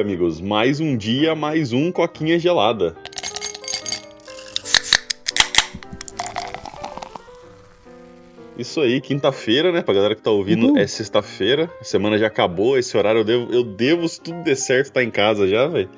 amigos. Mais um dia, mais um coquinha gelada. Isso aí, quinta-feira, né? Pra galera que tá ouvindo, uhum. é sexta-feira. A semana já acabou, esse horário eu devo, eu devo se tudo der certo, tá em casa já, velho.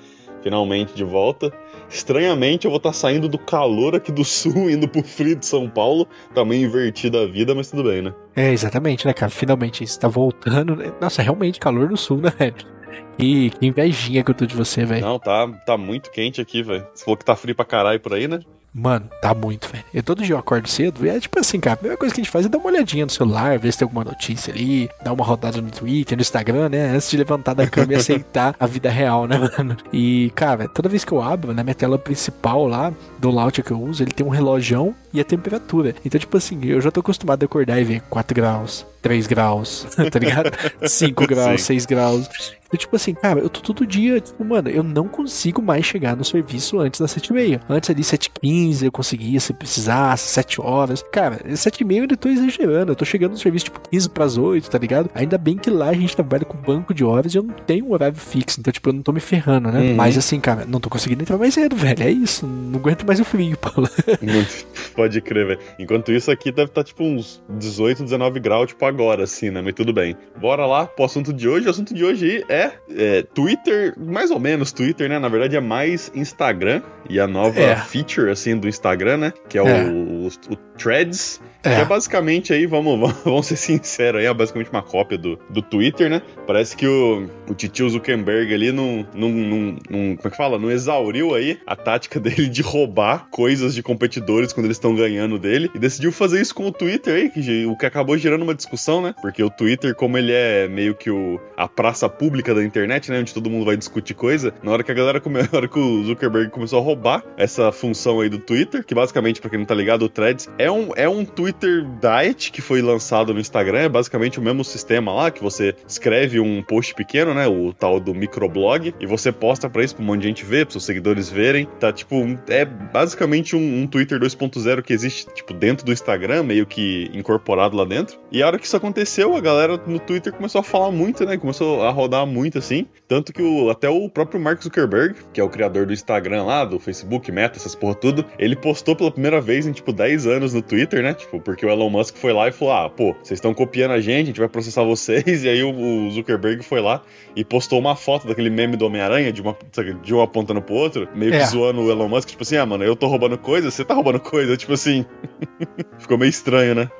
Finalmente de volta. Estranhamente, eu vou estar tá saindo do calor aqui do sul, indo pro frio de São Paulo. Tá meio invertida a vida, mas tudo bem, né? É, exatamente, né, cara? Finalmente isso tá voltando. Né? Nossa, realmente, calor no sul, né, velho? E que invejinha que eu tô de você, velho. Não, tá, tá muito quente aqui, velho. Você falou que tá frio pra caralho por aí, né? Mano, tá muito, velho. Eu todo dia eu acordo cedo e é tipo assim, cara, a primeira coisa que a gente faz é dar uma olhadinha no celular, ver se tem alguma notícia ali, dar uma rodada no Twitter, no Instagram, né? Antes de levantar da cama e aceitar a vida real, né, mano? E, cara, toda vez que eu abro, na minha tela principal lá, do launcher que eu uso, ele tem um relógio e a temperatura. Então, tipo assim, eu já tô acostumado a acordar e ver 4 graus, 3 graus, tá ligado? 5 graus, 6 graus. Então, tipo assim, cara, eu tô todo dia, tipo, mano, eu não consigo mais chegar no serviço antes das 7h30. Antes ali, 7h15, eu conseguia se precisasse, 7 horas. Cara, 7h30 eu ainda tô exagerando. Eu tô chegando no serviço, tipo, 15 pras 8, tá ligado? Ainda bem que lá a gente trabalha com banco de horas e eu não tenho um horário fixo. Então, tipo, eu não tô me ferrando, né? Uhum. Mas assim, cara, não tô conseguindo entrar mais cedo, velho. É isso. Não aguento mais o frio, Paulo. Pode crer, velho. Enquanto isso aqui deve estar, tá, tipo, uns 18, 19 graus, tipo, agora, assim, né? Mas tudo bem. Bora lá pro assunto de hoje. O assunto de hoje é é, é, Twitter, mais ou menos Twitter, né? Na verdade é mais Instagram e a nova é. feature, assim, do Instagram, né? Que é, é. O, o, o, Threads. É. Que é basicamente aí, vamos, vamos ser sinceros aí, é basicamente uma cópia do, do Twitter, né? Parece que o, o titio Zuckerberg ali não, não, não, não, como é que fala? Não exauriu aí a tática dele de roubar coisas de competidores quando eles estão ganhando dele e decidiu fazer isso com o Twitter aí, que, o que acabou gerando uma discussão, né? Porque o Twitter, como ele é meio que o, a praça pública da internet, né? Onde todo mundo vai discutir coisa. Na hora que a galera come... na hora que o Zuckerberg começou a roubar essa função aí do Twitter, que basicamente, pra quem não tá ligado, o Threads é um, é um Twitter Diet que foi lançado no Instagram. É basicamente o mesmo sistema lá, que você escreve um post pequeno, né? O tal do microblog, e você posta pra isso pra um monte de gente ver, pros seus seguidores verem. Tá tipo, é basicamente um, um Twitter 2.0 que existe, tipo, dentro do Instagram, meio que incorporado lá dentro. E a hora que isso aconteceu, a galera no Twitter começou a falar muito, né? Começou a rodar muito muito assim. Tanto que o, até o próprio Mark Zuckerberg, que é o criador do Instagram lá, do Facebook, Meta, essas porra tudo, ele postou pela primeira vez em tipo 10 anos no Twitter, né? Tipo, porque o Elon Musk foi lá e falou: ah, pô, vocês estão copiando a gente, a gente vai processar vocês. E aí o, Zuckerberg foi lá e postou uma foto daquele meme do Homem-Aranha, de uma, de uma apontando pro outro, meio que é. zoando o Elon Musk, tipo assim, ah, mano, eu tô roubando coisa, você tá roubando coisa, tipo assim. Ficou meio estranho, né?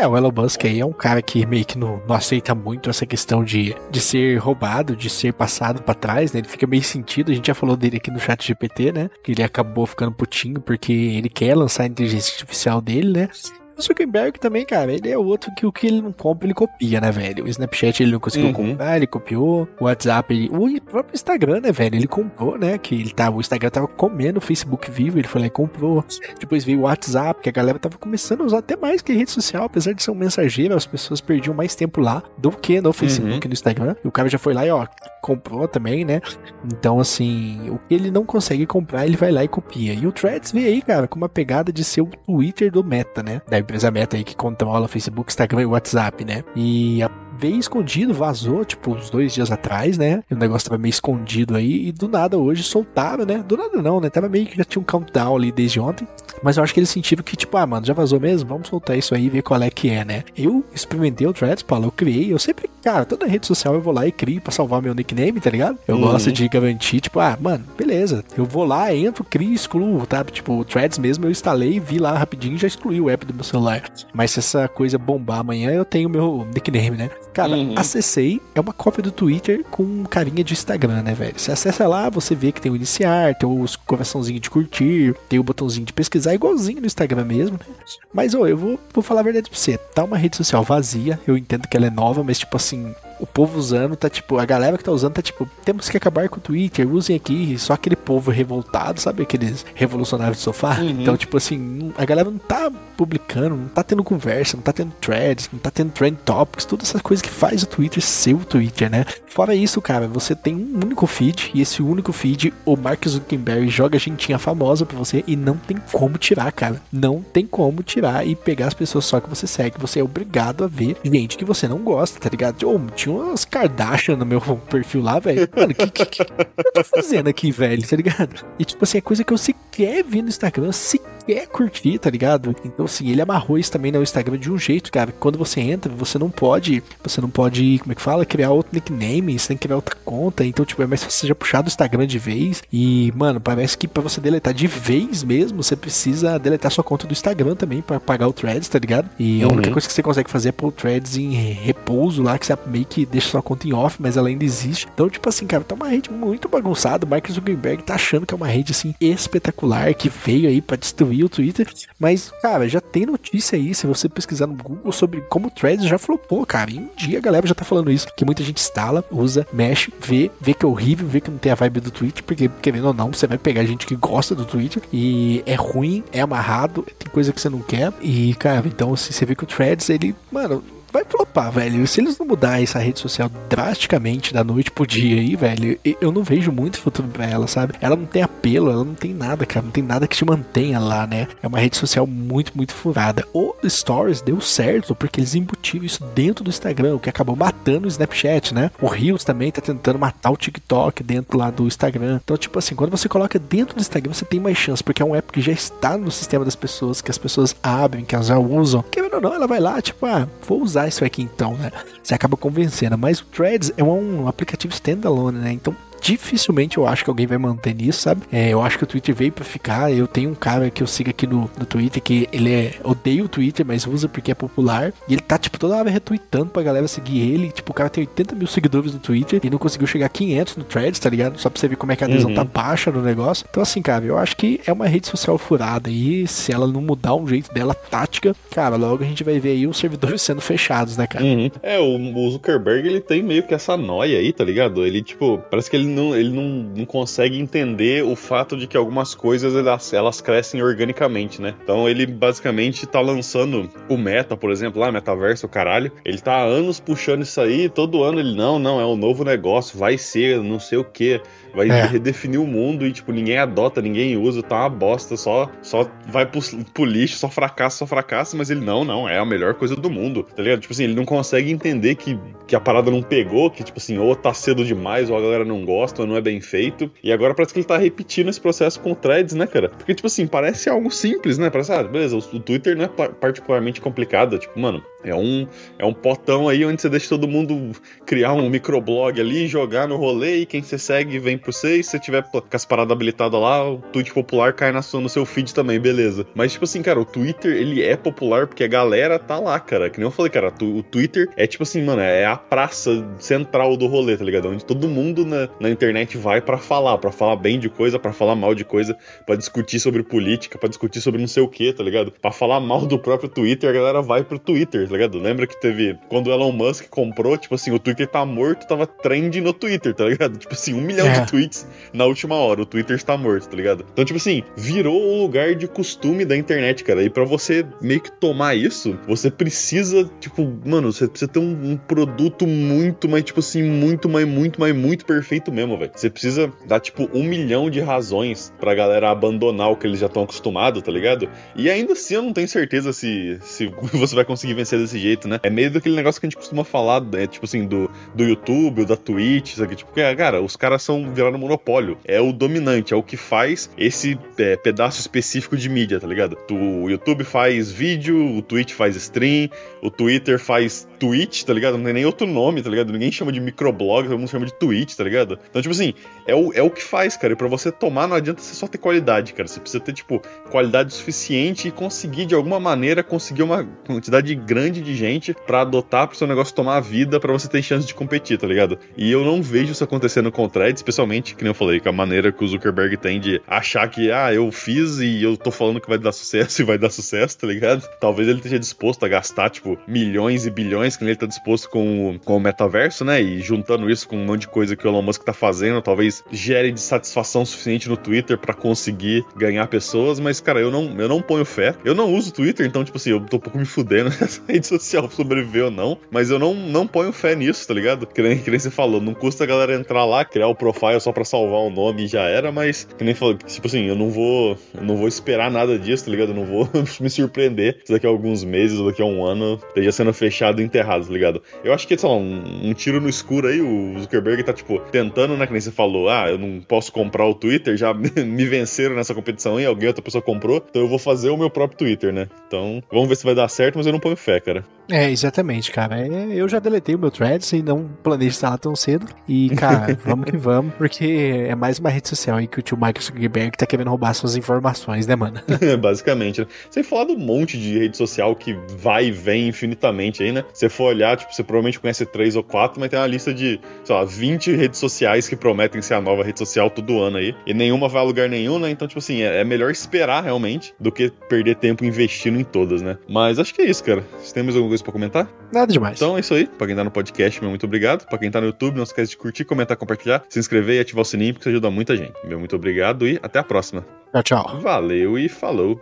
É, o Elon Musk aí é um cara que meio que não, não aceita muito essa questão de, de ser roubado, de ser passado para trás, né? Ele fica meio sentido. A gente já falou dele aqui no chat GPT, né? Que ele acabou ficando putinho porque ele quer lançar a inteligência artificial dele, né? O Zuckerberg também, cara, ele é outro que o que ele não compra, ele copia, né, velho? O Snapchat ele não conseguiu uhum. comprar, ele copiou. O WhatsApp, ele... o próprio Instagram, né, velho? Ele comprou, né? Que ele tava, o Instagram tava comendo o Facebook vivo, ele foi lá e comprou. Depois veio o WhatsApp, que a galera tava começando a usar até mais que rede social, apesar de ser um mensageiro, as pessoas perdiam mais tempo lá do que no Facebook uhum. no Instagram. E o cara já foi lá e, ó, comprou também, né? Então, assim, o que ele não consegue comprar, ele vai lá e copia. E o Threads veio aí, cara, com uma pegada de ser o Twitter do Meta, né? Da empresa Meta aí que controla Facebook, Instagram e WhatsApp, né? E a veio escondido, vazou, tipo, uns dois dias atrás, né? E o negócio tava meio escondido aí, e do nada hoje soltaram, né? Do nada não, né? Tava meio que já tinha um countdown ali desde ontem. Mas eu acho que eles sentiram que, tipo, ah, mano, já vazou mesmo? Vamos soltar isso aí e ver qual é que é, né? Eu experimentei o Threads, Paulo, eu criei, eu sempre, cara, toda rede social eu vou lá e crio pra salvar meu nickname, tá ligado? Eu uhum. gosto de garantir, tipo, ah, mano, beleza, eu vou lá, entro, crio, excluo, tá? Tipo, o Threads mesmo eu instalei, vi lá rapidinho e já excluí o app do meu celular. Mas se essa coisa bombar amanhã, eu tenho meu nickname, né? Cara, uhum. acessei, é uma cópia do Twitter com carinha de Instagram, né, velho? Você acessa lá, você vê que tem o iniciar, tem os coraçãozinho de curtir, tem o botãozinho de pesquisar, igualzinho no Instagram mesmo, né? Mas, ô, eu vou, vou falar a verdade pra você. Tá uma rede social vazia, eu entendo que ela é nova, mas, tipo assim, o povo usando tá tipo, a galera que tá usando tá tipo, temos que acabar com o Twitter, usem aqui, só aquele povo revoltado, sabe? Aqueles revolucionários de sofá. Uhum. Então, tipo assim, a galera não tá publicando, não tá tendo conversa, não tá tendo threads, não tá tendo trend topics, todas essas coisas que faz o Twitter ser o Twitter, né? Fora isso, cara, você tem um único feed e esse único feed, o Mark Zuckerberg joga a gentinha famosa pra você e não tem como tirar, cara. Não tem como tirar e pegar as pessoas só que você segue. Você é obrigado a ver gente que você não gosta, tá ligado? Ou oh, tinha umas Kardashian no meu perfil lá, velho. Mano, o que, que, que, eu tô fazendo aqui, velho? Tá ligado? E tipo assim, é coisa que eu sequer vi no Instagram, sequer curti, tá ligado? Então, assim, ele amarrou isso também no Instagram de um jeito, cara. Que quando você entra, você não pode. Você não pode, como é que fala? Criar outro nickname, você tem que criar outra conta. Então, tipo, é mais fácil você já puxar do Instagram de vez. E, mano, parece que pra você deletar de vez mesmo, você precisa deletar sua conta do Instagram também para pagar o Threads, tá ligado? E uhum. a única coisa que você consegue fazer é pôr o Threads em repouso lá, que você meio que deixa sua conta em off, mas ela ainda existe. Então, tipo assim, cara, tá uma rede muito bagunçada. O Mark Zuckerberg tá achando que é uma rede, assim, espetacular, que veio aí para destruir o Twitter. Mas, cara, já tem notícia aí, se você pesquisar no Google sobre como o Threads já flopou, cara. E um dia a galera já tá falando isso, que muita gente instala, usa, mexe, vê, vê que é horrível, vê que não tem a vibe do Twitter, porque, querendo ou não, você vai pegar gente que gosta do Twitter e é ruim, é amarrado, tem coisa que você não quer. E, cara, então, assim, você vê que o Threads, ele, mano, vai flopar, velho. Se eles não mudarem essa rede social drasticamente da noite pro dia aí, velho, eu não vejo muito futuro pra ela, sabe? Ela não tem apelo, ela não tem nada, cara. Não tem nada que te mantenha lá, né? É uma rede social muito, muito furada. O Stories deu certo porque eles embutiram isso dentro do Instagram, o que acabou matando o Snapchat, né? O Reels também tá tentando matar o TikTok dentro lá do Instagram. Então, tipo assim, quando você coloca dentro do Instagram, você tem mais chance, porque é um app que já está no sistema das pessoas, que as pessoas abrem, que elas já usam. Querendo ou não, ela vai lá, tipo, ah, vou usar usar isso aqui então, né? Você acaba convencendo. Mas o Threads é um aplicativo standalone, né? Então dificilmente eu acho que alguém vai manter nisso, sabe? É, eu acho que o Twitter veio para ficar. Eu tenho um cara que eu sigo aqui no, no Twitter que ele é odeia o Twitter, mas usa porque é popular. E ele tá, tipo, toda hora retweetando pra galera seguir ele. Tipo, o cara tem 80 mil seguidores no Twitter e não conseguiu chegar a 500 no Threads, tá ligado? Só pra você ver como é que a adesão tá uhum. tá baixa no negócio. Então, assim, cara, eu acho que é uma rede social furada. E se ela não mudar um jeito dela tática, cara, logo a gente vai ver aí os servidores sendo fechados, né, cara? Uhum. É, o Zuckerberg, ele tem meio que essa noia aí, tá ligado? Ele, tipo, parece que ele não, ele não, não consegue entender o fato de que algumas coisas elas, elas crescem organicamente, né? Então ele basicamente tá lançando o Meta, por exemplo, lá, Metaverso, o caralho. Ele tá há anos puxando isso aí, todo ano ele, não, não, é um novo negócio, vai ser, não sei o que vai é. redefinir o mundo e, tipo, ninguém adota, ninguém usa, tá uma bosta, só, só vai pro, pro lixo, só fracassa, só fracassa, mas ele, não, não, é a melhor coisa do mundo, tá ligado? Tipo assim, ele não consegue entender que, que a parada não pegou, que, tipo assim, ou tá cedo demais, ou a galera não gosta, ou não é bem feito, e agora parece que ele tá repetindo esse processo com o threads, né, cara? Porque, tipo assim, parece algo simples, né? Parece, ah, beleza, o, Twitter não é particularmente complicado, tipo, mano, é um, é um potão aí onde você deixa todo mundo criar um microblog ali, jogar no rolê, e quem você segue vem pro você, e se você tiver com as paradas habilitadas lá, o tweet popular cai na sua, no seu feed também, beleza. Mas, tipo assim, cara, o Twitter, ele é popular porque a galera tá lá, cara. Que nem eu falei, cara, o Twitter é tipo assim, mano, é a praça central do rolê, tá ligado? Onde todo mundo na, na internet vai para falar, para falar bem de coisa, para falar mal de coisa, para discutir sobre política, para discutir sobre não sei o que, tá ligado? Pra falar mal do próprio Twitter, a galera vai pro Twitter, tá ligado? Lembra que teve, quando o Elon Musk comprou, tipo assim, o Twitter tá morto, tava trend no Twitter, tá ligado? Tipo assim, um milhão é. de tweets na última hora. O Twitter está morto, tá ligado? Então, tipo assim, virou o lugar de costume da internet, cara. E para você meio que tomar isso, você precisa, tipo, mano, você precisa ter um, um produto muito, mas, tipo assim, muito, mas muito, mas muito perfeito mesmo, velho. Você precisa dar, tipo, um milhão de razões pra galera abandonar o que eles já estão acostumados, tá ligado? E ainda assim eu não tenho certeza se, se você vai conseguir vencer desse jeito, né? É meio daquele negócio que a gente costuma falar, é, tipo assim, do, do YouTube, ou da Twitch, sabe? Tipo, cara, os caras são viraram monopólio. É o dominante, é o que faz esse é, pedaço específico de mídia, tá ligado? O YouTube faz vídeo, o Twitch faz stream, o Twitter faz tweet, tá ligado? Não tem nem outro nome, tá ligado? Ninguém chama de microblog, todo mundo chama de tweet, tá ligado? Então, tipo assim, é o, é o que faz, cara. E pra você tomar, não adianta você só ter qualidade, cara. Você precisa ter, tipo, qualidade suficiente e conseguir, de alguma maneira, conseguir uma quantidade grande de gente para adotar pro seu negócio tomar vida para você ter chance de competir, tá ligado? E eu não vejo isso acontecendo com o Thread, especialmente que nem eu falei, com a maneira que o Zuckerberg tem de achar que, ah, eu fiz e eu tô falando que vai dar sucesso e vai dar sucesso, tá ligado? Talvez ele esteja disposto a gastar, tipo, milhões e bilhões que ele tá disposto com, com o metaverso, né? E juntando isso com um monte de coisa que o Elon Musk tá fazendo, talvez gere de satisfação suficiente no Twitter para conseguir ganhar pessoas, mas, cara, eu não, eu não ponho fé. Eu não uso Twitter, então, tipo assim, eu tô um pouco me fudendo nessa rede social sobreviver ou não, mas eu não, não ponho fé nisso, tá ligado? Que nem, que nem você falou, não custa a galera entrar lá, criar o profile só pra salvar o nome e já era, mas, que nem falou, tipo assim, eu não vou, eu não vou esperar nada disso, tá ligado? Eu não vou me surpreender se daqui a alguns meses ou daqui a um ano esteja sendo fechado e enterrado, tá ligado? Eu acho que, sei lá, um, um tiro no escuro aí, o Zuckerberg tá, tipo, tentando, né, que nem você falou, ah, eu não posso comprar o Twitter, já me venceram nessa competição e alguém, outra pessoa comprou, então eu vou fazer o meu próprio Twitter, né? Então, vamos ver se vai dar certo, mas eu não ponho fé, cara. É, exatamente, cara. É, eu já deletei o meu Threads e não planejo instalar tão cedo. E, cara, vamos que vamos, porque é mais uma rede social aí que o tio Michael Zuckerberg tá querendo roubar suas informações, né, mano? Basicamente, né? Sem falar do monte de rede social que vai e vem infinitamente aí, né? Você for olhar, tipo, você provavelmente conhece três ou quatro, mas tem uma lista de, sei lá, 20 redes sociais que prometem ser a nova rede social todo ano aí. E nenhuma vai a lugar nenhum, né? Então, tipo assim, é, é melhor esperar realmente do que perder tempo investindo em todas, né? Mas acho que é isso, cara. Se temos alguma coisa pra comentar? Nada demais. Então é isso aí. Pra quem tá no podcast, meu muito obrigado. Pra quem tá no YouTube, não esquece de curtir, comentar, compartilhar, se inscrever e ativar o sininho, porque isso ajuda muita gente. Meu muito obrigado e até a próxima. Tchau, tchau. Valeu e falou.